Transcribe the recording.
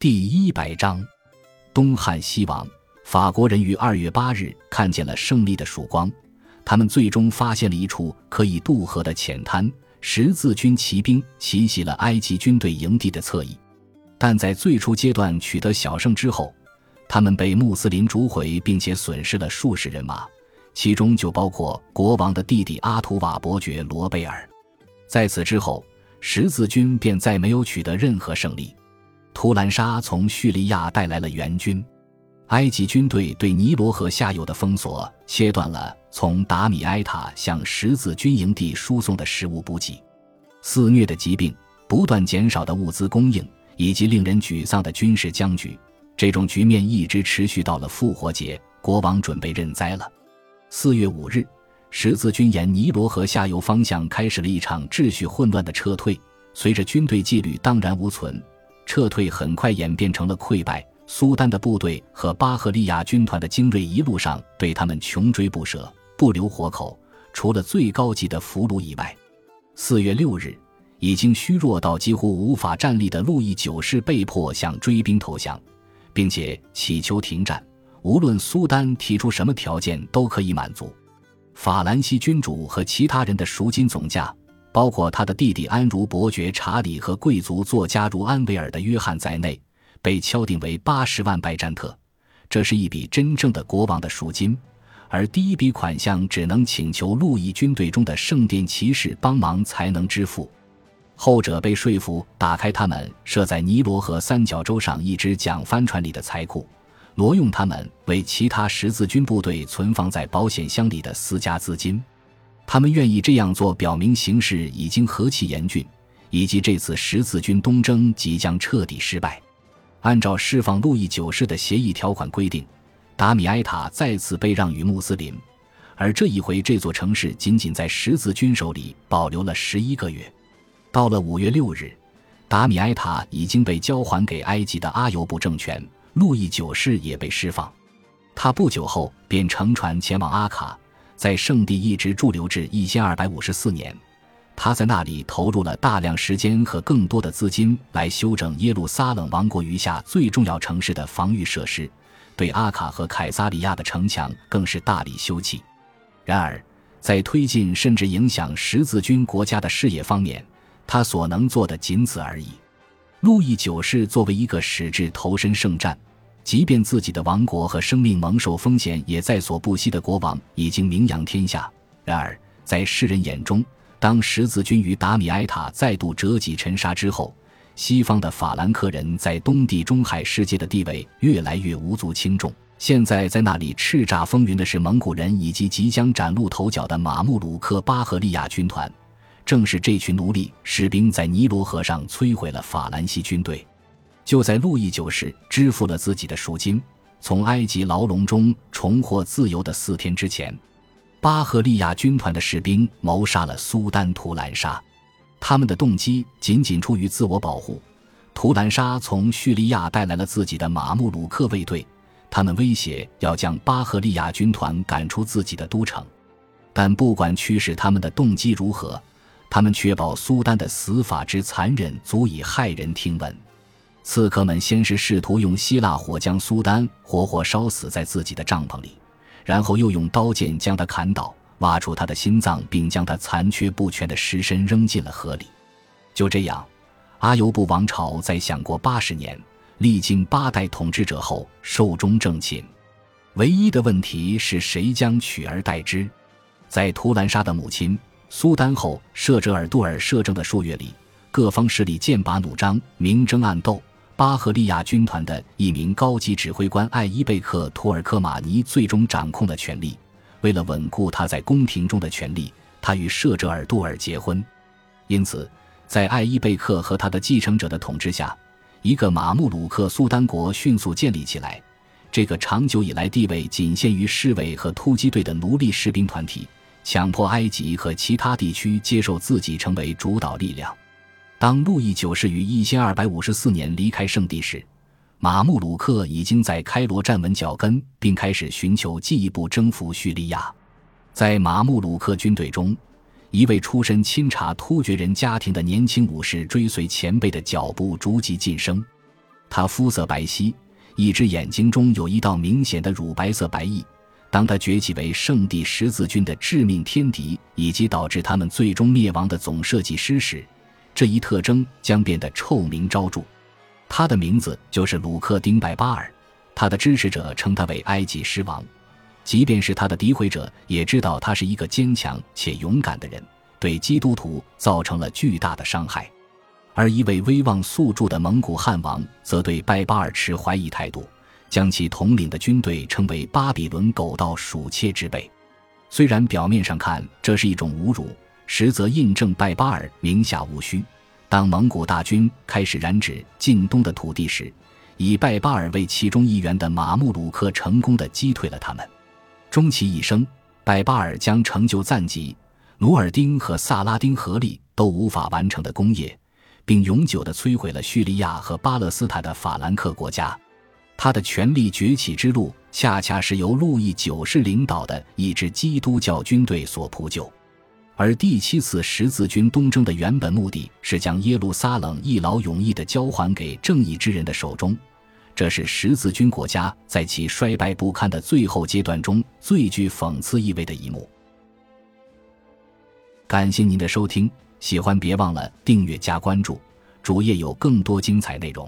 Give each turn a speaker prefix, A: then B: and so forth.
A: 第一百章，东汉西王。法国人于二月八日看见了胜利的曙光，他们最终发现了一处可以渡河的浅滩。十字军骑兵奇袭了埃及军队营地的侧翼，但在最初阶段取得小胜之后，他们被穆斯林逐回，并且损失了数十人马，其中就包括国王的弟弟阿图瓦伯爵罗贝尔。在此之后，十字军便再没有取得任何胜利。图兰沙从叙利亚带来了援军，埃及军队对尼罗河下游的封锁切断了从达米埃塔向十字军营地输送的食物补给。肆虐的疾病、不断减少的物资供应以及令人沮丧的军事僵局，这种局面一直持续到了复活节。国王准备认栽了。四月五日，十字军沿尼罗河下游方向开始了一场秩序混乱的撤退。随着军队纪律荡然无存。撤退很快演变成了溃败。苏丹的部队和巴赫利亚军团的精锐一路上对他们穷追不舍，不留活口。除了最高级的俘虏以外，四月六日，已经虚弱到几乎无法站立的路易九世被迫向追兵投降，并且祈求停战，无论苏丹提出什么条件都可以满足。法兰西君主和其他人的赎金总价。包括他的弟弟安茹伯爵查理和贵族作家如安维尔的约翰在内，被敲定为八十万拜占特，这是一笔真正的国王的赎金。而第一笔款项只能请求路易军队中的圣殿骑士帮忙才能支付，后者被说服打开他们设在尼罗河三角洲上一只桨帆船里的财库，挪用他们为其他十字军部队存放在保险箱里的私家资金。他们愿意这样做，表明形势已经何其严峻，以及这次十字军东征即将彻底失败。按照释放路易九世的协议条款规定，达米埃塔再次被让与穆斯林，而这一回这座城市仅仅在十字军手里保留了十一个月。到了五月六日，达米埃塔已经被交还给埃及的阿尤布政权，路易九世也被释放。他不久后便乘船前往阿卡。在圣地一直驻留至一千二百五十四年，他在那里投入了大量时间和更多的资金来修整耶路撒冷王国余下最重要城市的防御设施，对阿卡和凯撒利亚的城墙更是大力修葺。然而，在推进甚至影响十字军国家的事业方面，他所能做的仅此而已。路易九世作为一个矢志投身圣战。即便自己的王国和生命蒙受风险也在所不惜的国王已经名扬天下。然而，在世人眼中，当十字军与达米埃塔再度折戟沉沙之后，西方的法兰克人在东地中海世界的地位越来越无足轻重。现在在那里叱咤风云的是蒙古人以及即将崭露头角的马穆鲁克巴赫利亚军团。正是这群奴隶士兵在尼罗河上摧毁了法兰西军队。就在路易九世支付了自己的赎金，从埃及牢笼中重获自由的四天之前，巴赫利亚军团的士兵谋杀了苏丹图兰沙。他们的动机仅仅出于自我保护。图兰沙从叙利亚带来了自己的马穆鲁克卫队，他们威胁要将巴赫利亚军团赶出自己的都城。但不管驱使他们的动机如何，他们确保苏丹的死法之残忍足以骇人听闻。刺客们先是试图用希腊火将苏丹活活烧死在自己的帐篷里，然后又用刀剑将他砍倒，挖出他的心脏，并将他残缺不全的尸身扔进了河里。就这样，阿尤布王朝在享过八十年、历经八代统治者后寿终正寝。唯一的问题是谁将取而代之？在图兰莎的母亲苏丹后摄哲尔杜尔摄政的数月里，各方势力剑拔弩张，明争暗斗。巴赫利亚军团的一名高级指挥官艾伊贝克图尔科马尼最终掌控了权力。为了稳固他在宫廷中的权力，他与摄哲尔杜尔结婚。因此，在艾伊贝克和他的继承者的统治下，一个马穆鲁克苏丹国迅速建立起来。这个长久以来地位仅限于侍卫和突击队的奴隶士兵团体，强迫埃及和其他地区接受自己成为主导力量。当路易九世于一千二百五十四年离开圣地时，马穆鲁克已经在开罗站稳脚跟，并开始寻求进一步征服叙利亚。在马穆鲁克军队中，一位出身钦察突厥人家庭的年轻武士追随前辈的脚步，逐级晋升。他肤色白皙，一只眼睛中有一道明显的乳白色白翼。当他崛起为圣地十字军的致命天敌，以及导致他们最终灭亡的总设计师时，这一特征将变得臭名昭著。他的名字就是鲁克·丁拜巴尔。他的支持者称他为埃及狮王，即便是他的诋毁者也知道他是一个坚强且勇敢的人，对基督徒造成了巨大的伤害。而一位威望素著的蒙古汉王则对拜巴尔持怀疑态度。将其统领的军队称为巴比伦狗盗鼠窃之辈，虽然表面上看这是一种侮辱，实则印证拜巴尔名下无虚。当蒙古大军开始染指近东的土地时，以拜巴尔为其中一员的马穆鲁克成功的击退了他们。终其一生，拜巴尔将成就赞吉、努尔丁和萨拉丁合力都无法完成的功业，并永久的摧毁了叙利亚和巴勒斯坦的法兰克国家。他的权力崛起之路，恰恰是由路易九世领导的一支基督教军队所铺就。而第七次十字军东征的原本目的是将耶路撒冷一劳永逸地交还给正义之人的手中，这是十字军国家在其衰败不堪的最后阶段中最具讽刺意味的一幕。感谢您的收听，喜欢别忘了订阅加关注，主页有更多精彩内容。